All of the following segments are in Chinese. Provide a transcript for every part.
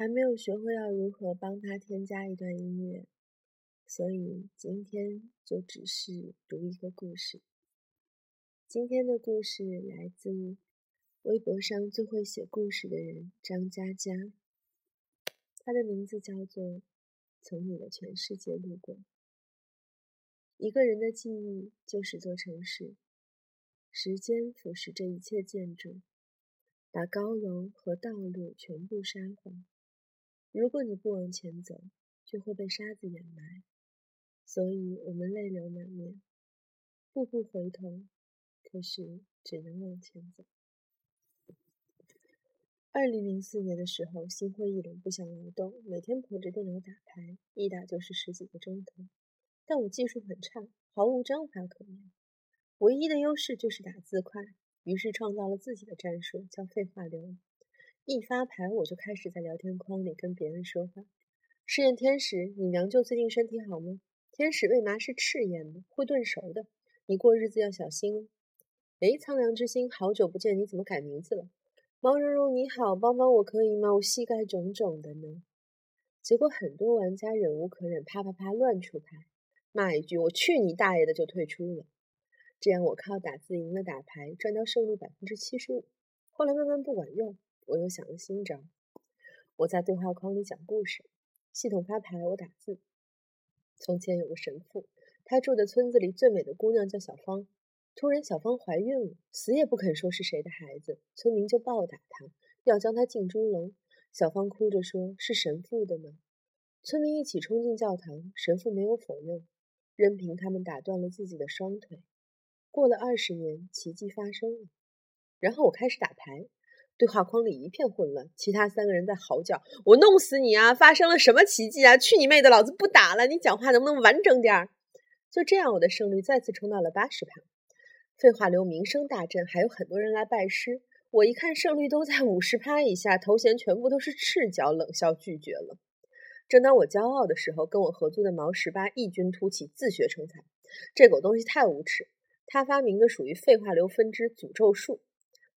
还没有学会要如何帮他添加一段音乐，所以今天就只是读一个故事。今天的故事来自微博上最会写故事的人张佳佳，他的名字叫做《从你的全世界路过》。一个人的记忆就是座城市，时间腐蚀这一切建筑，把高楼和道路全部沙化。如果你不往前走，就会被沙子掩埋，所以我们泪流满面，步步回头，可是只能往前走。二零零四年的时候，心灰意冷，不想劳动，每天捧着电脑打牌，一打就是十几个钟头。但我技术很差，毫无章法可言，唯一的优势就是打字快，于是创造了自己的战术，叫废话流。一发牌，我就开始在聊天框里跟别人说话。试验天使，你娘舅最近身体好吗？天使为嘛是赤焰的，会炖熟的。你过日子要小心。哎，苍凉之心，好久不见，你怎么改名字了？毛茸茸你好，帮帮我可以吗？我膝盖肿肿的呢。结果很多玩家忍无可忍，啪啪啪乱出牌，骂一句我去你大爷的就退出了。这样我靠打字赢了打牌，赚到胜率百分之七十五。后来慢慢不管用。我又想了新招，我在对话框里讲故事，系统发牌，我打字。从前有个神父，他住的村子里最美的姑娘叫小芳。突然小芳怀孕了，死也不肯说是谁的孩子，村民就暴打她，要将她进猪笼。小芳哭着说：“是神父的呢。”村民一起冲进教堂，神父没有否认，任凭他们打断了自己的双腿。过了二十年，奇迹发生了，然后我开始打牌。对话框里一片混乱，其他三个人在嚎叫：“我弄死你啊！发生了什么奇迹啊？去你妹的！老子不打了！你讲话能不能完整点儿？”就这样，我的胜率再次冲到了八十趴。废话流名声大振，还有很多人来拜师。我一看胜率都在五十趴以下，头衔全部都是赤脚，冷笑拒绝了。正当我骄傲的时候，跟我合租的毛十八异军突起，自学成才。这狗东西太无耻，他发明的属于废话流分支诅咒术，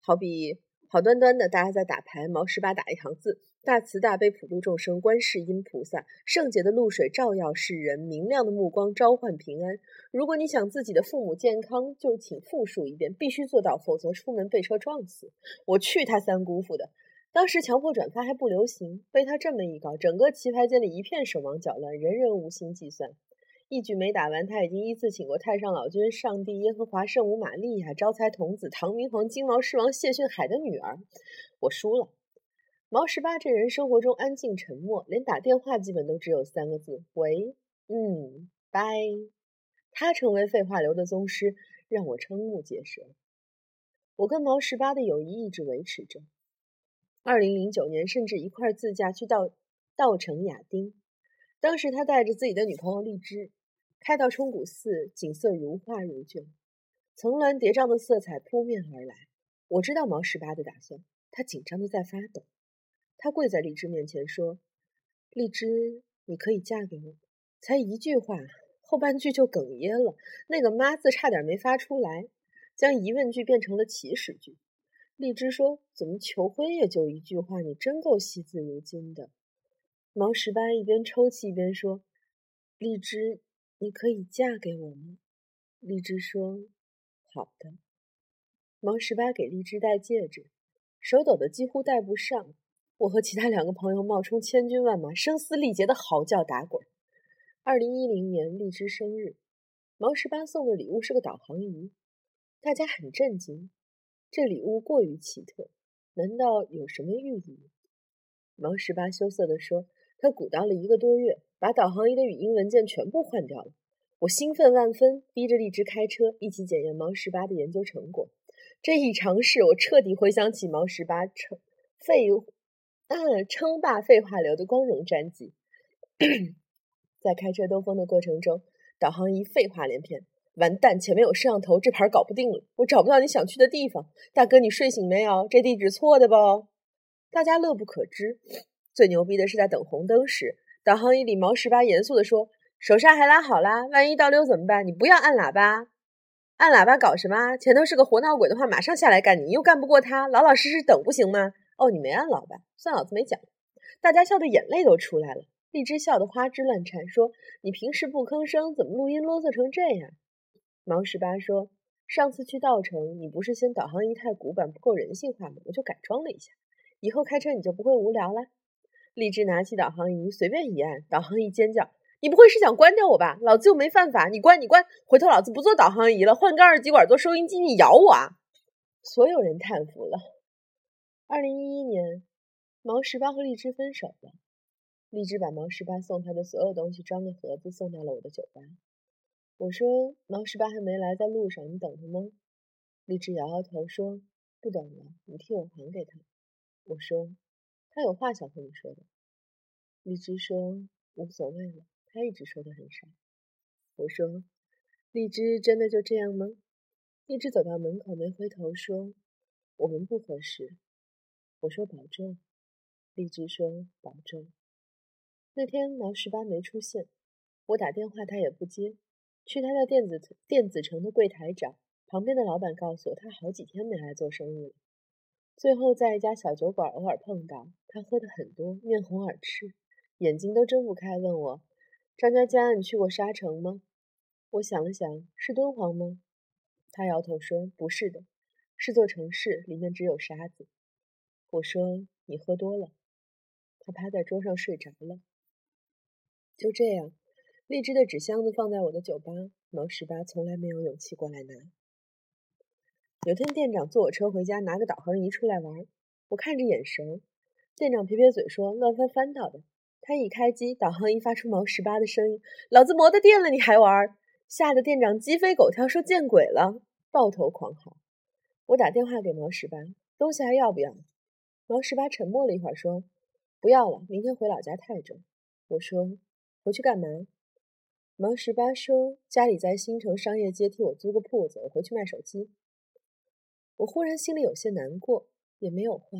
好比。好端端的，大家在打牌，毛十八打一行字：“大慈大悲普度众生，观世音菩萨，圣洁的露水照耀世人，明亮的目光召唤平安。”如果你想自己的父母健康，就请复述一遍，必须做到，否则出门被车撞死。我去他三姑父的！当时强迫转发还不流行，被他这么一搞，整个棋牌间里一片手忙脚乱，人人无心计算。一局没打完，他已经依次请过太上老君、上帝、耶和华、圣母玛利亚、招财童子、唐明皇、金毛狮王谢逊海的女儿。我输了。毛十八这人生活中安静沉默，连打电话基本都只有三个字：喂，嗯，拜。他成为废话流的宗师，让我瞠目结舌。我跟毛十八的友谊一直维持着。二零零九年，甚至一块自驾去到稻城亚丁。当时他带着自己的女朋友荔枝。开到冲古寺，景色如画如卷，层峦叠嶂的色彩扑面而来。我知道毛十八的打算，他紧张的在发抖。他跪在荔枝面前说：“荔枝，你可以嫁给我。”才一句话，后半句就哽咽了，那个“妈”字差点没发出来，将疑问句变成了祈使句。荔枝说：“怎么求婚也就一句话？你真够惜字如金的。”毛十八一边抽泣一边说：“荔枝。”你可以嫁给我吗？荔枝说：“好的。”毛十八给荔枝戴戒指，手抖得几乎戴不上。我和其他两个朋友冒充千军万马，声嘶力竭的嚎叫打滚。二零一零年荔枝生日，毛十八送的礼物是个导航仪，大家很震惊，这礼物过于奇特，难道有什么寓意？毛十八羞涩地说：“他鼓捣了一个多月。”把导航仪的语音文件全部换掉了，我兴奋万分，逼着荔枝开车一起检验毛十八的研究成果。这一尝试，我彻底回想起毛十八称废啊称霸废话流的光荣战绩。在开车兜风的过程中，导航仪废话连篇：“完蛋，前面有摄像头，这盘搞不定了，我找不到你想去的地方。大哥，你睡醒没有？这地址错的不？”大家乐不可支。最牛逼的是在等红灯时。导航仪里，毛十八严肃地说：“手刹还拉好啦，万一倒溜怎么办？你不要按喇叭，按喇叭搞什么？前头是个活闹鬼的话，马上下来干你，又干不过他，老老实实等不行吗？哦，你没按喇叭，算老子没讲。大家笑得眼泪都出来了。荔枝笑得花枝乱颤，说：“你平时不吭声，怎么录音啰嗦成这样？”毛十八说：“上次去稻城，你不是嫌导航仪太古板，不够人性化吗？我就改装了一下，以后开车你就不会无聊了。”荔枝拿起导航仪，随便一按，导航仪尖叫：“你不会是想关掉我吧？老子又没犯法，你关你关！回头老子不做导航仪了，换个二极管做收音机，你咬我啊！”所有人叹服了。二零一一年，毛十八和荔枝分手了。荔枝把毛十八送他的所有东西装个盒子送到了我的酒吧。我说：“毛十八还没来，在路上，你等他吗？”荔枝摇摇头说：“不等了，你替我还给他。”我说：“他有话想和你说的。”荔枝说：“无所谓了，他一直说的很少。”我说：“荔枝真的就这样吗？”荔枝走到门口没回头说：“我们不合适。”我说：“保重。”荔枝说：“保重。”那天毛十八没出现，我打电话他也不接。去他的电子电子城的柜台找，旁边的老板告诉我，他好几天没来做生意了。最后在一家小酒馆偶尔碰到他，喝的很多，面红耳赤，眼睛都睁不开，问我：“张佳佳，你去过沙城吗？”我想了想，是敦煌吗？他摇头说：“不是的，是座城市，里面只有沙子。”我说：“你喝多了。”他趴在桌上睡着了。就这样，荔枝的纸箱子放在我的酒吧，毛十八从来没有勇气过来拿。有天店长坐我车回家，拿个导航仪出来玩，我看着眼熟。店长撇撇嘴说：“乱翻翻到的。”他一开机，导航仪发出毛十八的声音：“老子磨的电了，你还玩？”吓得店长鸡飞狗跳，说：“见鬼了！”抱头狂嚎。我打电话给毛十八：“东西还要不要？”毛十八沉默了一会儿，说：“不要了，明天回老家泰州。”我说。回去干嘛？毛十八说：“家里在新城商业街替我租个铺子，我回去卖手机。”我忽然心里有些难过，也没有话。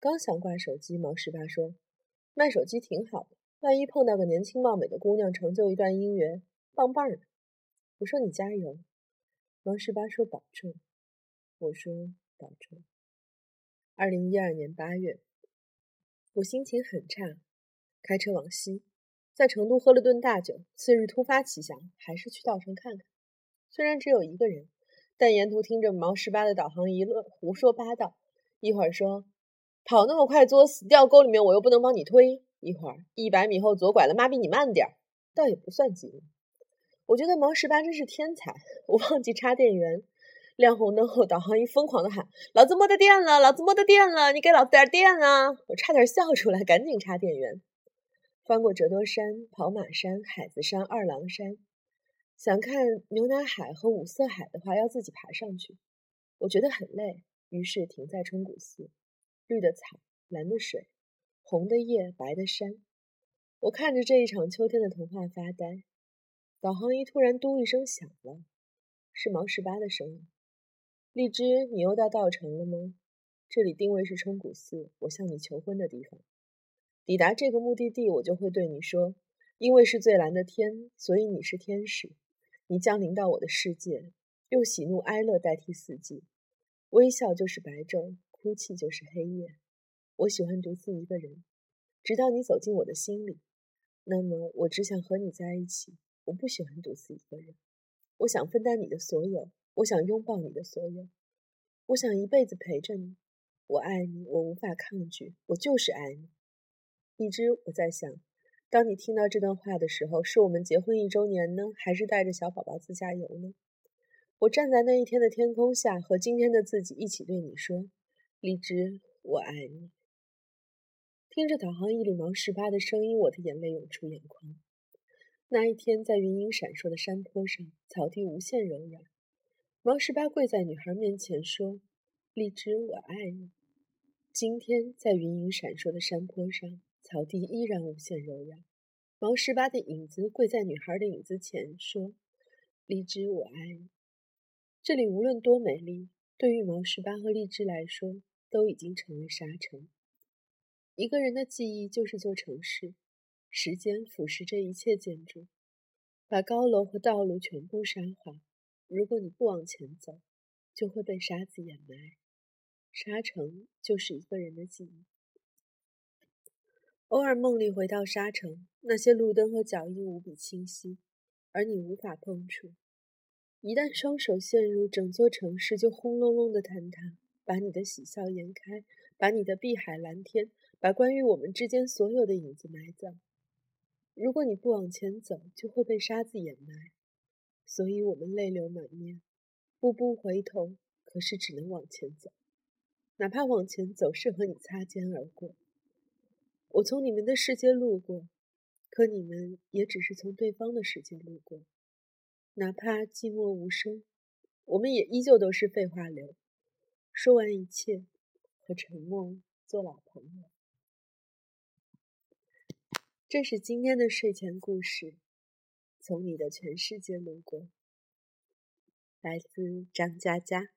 刚想挂手机，毛十八说：“卖手机挺好的，万一碰到个年轻貌美的姑娘，成就一段姻缘，棒棒的。”我说：“你加油。”毛十八说：“保重。”我说：“保重。”二零一二年八月，我心情很差，开车往西。在成都喝了顿大酒，次日突发奇想，还是去稻城看看。虽然只有一个人，但沿途听着毛十八的导航仪乱胡说八道。一会儿说跑那么快作死，掉沟里面我又不能帮你推；一会儿一百米后左拐了，妈逼你慢点儿，倒也不算急。我觉得毛十八真是天才。我忘记插电源，亮红灯后，导航仪疯狂的喊：“老子没得电了，老子没得电了，你给老子点电啊！”我差点笑出来，赶紧插电源。翻过折多山、跑马山、海子山、二郎山，想看牛奶海和五色海的话，要自己爬上去。我觉得很累，于是停在冲古寺。绿的草，蓝的水，红的叶，白的山。我看着这一场秋天的童话发呆。导航仪突然“嘟”一声响了，是毛十八的声音。荔枝，你又到稻城了吗？这里定位是冲古寺，我向你求婚的地方。抵达这个目的地，我就会对你说：“因为是最蓝的天，所以你是天使。你降临到我的世界，用喜怒哀乐代替四季。微笑就是白昼，哭泣就是黑夜。我喜欢独自一个人，直到你走进我的心里。那么，我只想和你在一起。我不喜欢独自一个人。我想分担你的所有，我想拥抱你的所有，我想一辈子陪着你。我爱你，我无法抗拒，我就是爱你。”荔枝，我在想，当你听到这段话的时候，是我们结婚一周年呢，还是带着小宝宝自驾游呢？我站在那一天的天空下，和今天的自己一起对你说：“荔枝，我爱你。”听着导航仪里毛十八的声音，我的眼泪涌出眼眶。那一天，在云影闪烁的山坡上，草地无限柔软。毛十八跪在女孩面前说：“荔枝，我爱你。”今天，在云影闪烁的山坡上。草地依然无限柔软。毛十八的影子跪在女孩的影子前，说：“荔枝，我爱你。”这里无论多美丽，对于毛十八和荔枝来说，都已经成为沙城。一个人的记忆就是座城市，时间腐蚀这一切建筑，把高楼和道路全部沙化。如果你不往前走，就会被沙子掩埋。沙城就是一个人的记忆。偶尔梦里回到沙城，那些路灯和脚印无比清晰，而你无法碰触。一旦双手陷入，整座城市就轰隆隆的坍塌，把你的喜笑颜开，把你的碧海蓝天，把关于我们之间所有的影子埋葬。如果你不往前走，就会被沙子掩埋。所以我们泪流满面，步步回头，可是只能往前走，哪怕往前走是和你擦肩而过。我从你们的世界路过，可你们也只是从对方的世界路过。哪怕寂寞无声，我们也依旧都是废话流。说完一切，和沉默做老朋友。这是今天的睡前故事，从你的全世界路过，来自张嘉佳。